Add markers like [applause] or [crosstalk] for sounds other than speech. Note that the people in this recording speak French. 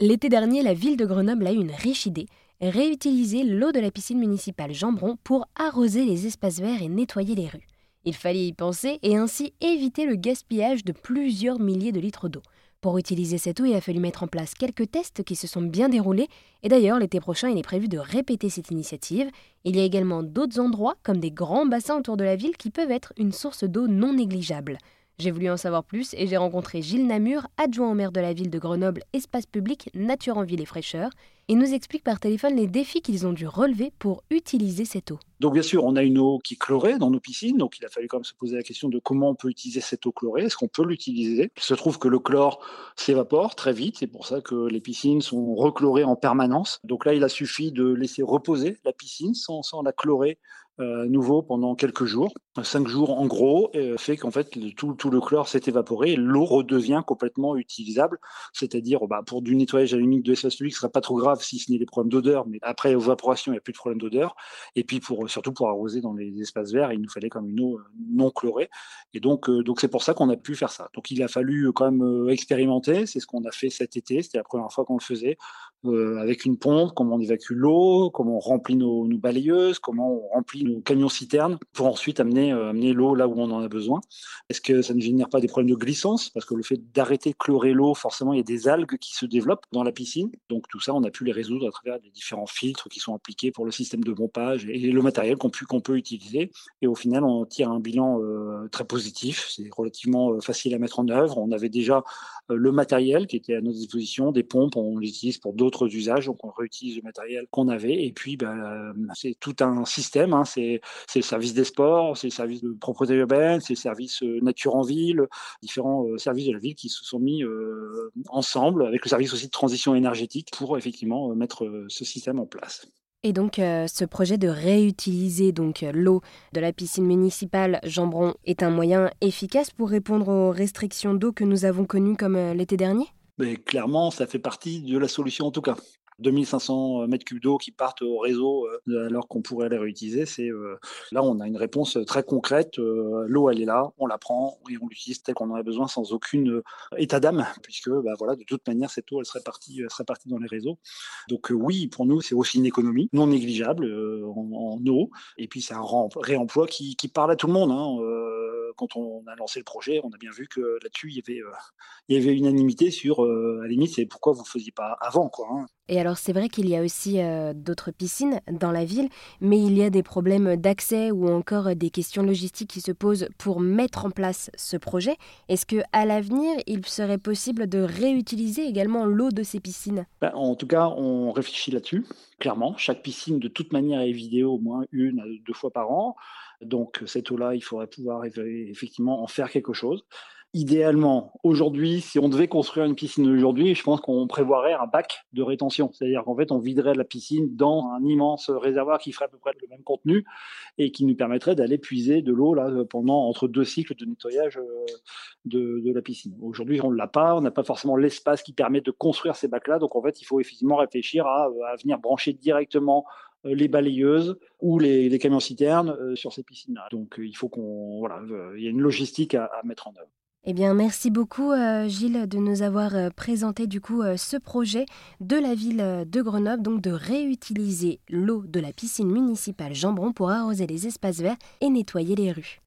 L'été dernier, la ville de Grenoble a eu une riche idée réutiliser l'eau de la piscine municipale Jambron pour arroser les espaces verts et nettoyer les rues. Il fallait y penser et ainsi éviter le gaspillage de plusieurs milliers de litres d'eau. Pour utiliser cette eau, il a fallu mettre en place quelques tests qui se sont bien déroulés. Et d'ailleurs, l'été prochain, il est prévu de répéter cette initiative. Il y a également d'autres endroits, comme des grands bassins autour de la ville, qui peuvent être une source d'eau non négligeable. J'ai voulu en savoir plus et j'ai rencontré Gilles Namur, adjoint au maire de la ville de Grenoble, espace public, nature en ville et fraîcheur. Il nous explique par téléphone les défis qu'ils ont dû relever pour utiliser cette eau. Donc bien sûr, on a une eau qui est chlorée dans nos piscines, donc il a fallu quand même se poser la question de comment on peut utiliser cette eau chlorée, est-ce qu'on peut l'utiliser? Il se trouve que le chlore s'évapore très vite, c'est pour ça que les piscines sont rechlorées en permanence. Donc là, il a suffi de laisser reposer la piscine sans, la chlorer euh, nouveau pendant quelques jours. Cinq jours en gros, euh, fait qu'en fait tout, le chlore s'est évaporé et l'eau redevient complètement utilisable. C'est-à-dire, bah, pour du nettoyage à limite de l'espace public, ce serait pas trop grave si ce n'est des problèmes d'odeur, mais après évaporation, il n'y a plus de problème d'odeur. Et puis pour surtout pour arroser dans les espaces verts, il nous fallait comme une eau euh, non chlorée. Et donc donc c'est pour ça qu'on a pu faire ça. Donc il a fallu quand même expérimenter. C'est ce qu'on a fait cet été. C'était la première fois qu'on le faisait avec une pompe, comment on évacue l'eau, comment on remplit nos, balayeuses, comment on remplit nos camions citernes pour ensuite amener, euh, amener l'eau là où on en a besoin. Est-ce que ça ne génère pas des problèmes de glissance? Parce que le fait d'arrêter de chlorer l'eau, forcément, il y a des algues qui se développent dans la piscine. Donc tout ça, on a pu les résoudre à travers les différents filtres qui sont appliqués pour le système de pompage et le matériel qu'on peut utiliser. Et au final, on tire un bilan euh, très positif. C'est relativement euh, facile à mettre en œuvre. On avait déjà le matériel qui était à notre disposition, des pompes, on l'utilise pour d'autres usages, donc on réutilise le matériel qu'on avait. Et puis, ben, c'est tout un système. Hein, c'est le service des sports, c'est le service de propreté urbaine, c'est le service euh, nature en ville, différents euh, services de la ville qui se sont mis euh, ensemble avec le service aussi de transition énergétique pour effectivement mettre ce système en place. Et donc, ce projet de réutiliser donc l'eau de la piscine municipale Jambron est un moyen efficace pour répondre aux restrictions d'eau que nous avons connues comme l'été dernier? Mais clairement, ça fait partie de la solution en tout cas. 2500 mètres cubes d'eau qui partent au réseau euh, alors qu'on pourrait les réutiliser. C'est euh, là on a une réponse très concrète. Euh, l'eau elle est là, on la prend et on l'utilise tel qu'on en a besoin sans aucune état d'âme [laughs] puisque bah, voilà de toute manière cette eau elle serait partie elle serait partie dans les réseaux. Donc oui pour nous c'est aussi une économie non négligeable en, eau et puis c'est un réemploi qui, qui, parle à tout le monde. Hein quand on a lancé le projet, on a bien vu que là-dessus, il y avait, euh, unanimité sur, euh, à la limite, c'est pourquoi vous ne faisiez pas avant. Quoi, hein. Et alors, c'est vrai qu'il y a aussi euh, d'autres piscines dans la ville, mais il y a des problèmes d'accès ou encore des questions logistiques qui se posent pour mettre en place ce projet. Est-ce qu'à l'avenir, il serait possible de réutiliser également l'eau de ces piscines? Ben, En tout cas, on réfléchit là-dessus, clairement. Chaque piscine, de toute manière, est vidée au moins une à deux fois par an. Donc cette eau-là, il faudrait pouvoir effectivement en faire quelque chose. Idéalement, aujourd'hui, si on devait construire une piscine aujourd'hui, je pense qu'on prévoirait un bac de rétention. C'est-à-dire qu'en fait, on viderait la piscine dans un immense réservoir qui ferait à peu près le même contenu et qui nous permettrait d'aller puiser de l'eau là pendant entre deux cycles de nettoyage euh, de, la piscine. Aujourd'hui, on ne l'a pas, on n'a pas forcément l'espace qui permet de construire ces bacs-là. Donc en fait, il faut effectivement réfléchir à, venir brancher directement euh, les balayeuses ou les, camions citernes euh, sur ces piscines-là. Donc il faut qu'on voilà, il y a une logistique à, mettre en œuvre. Eh bien, merci beaucoup, Gilles, de nous avoir présenté du coup ce projet de la ville de Grenoble, donc de réutiliser l'eau de la piscine municipale Jambron pour arroser les espaces verts et nettoyer les rues.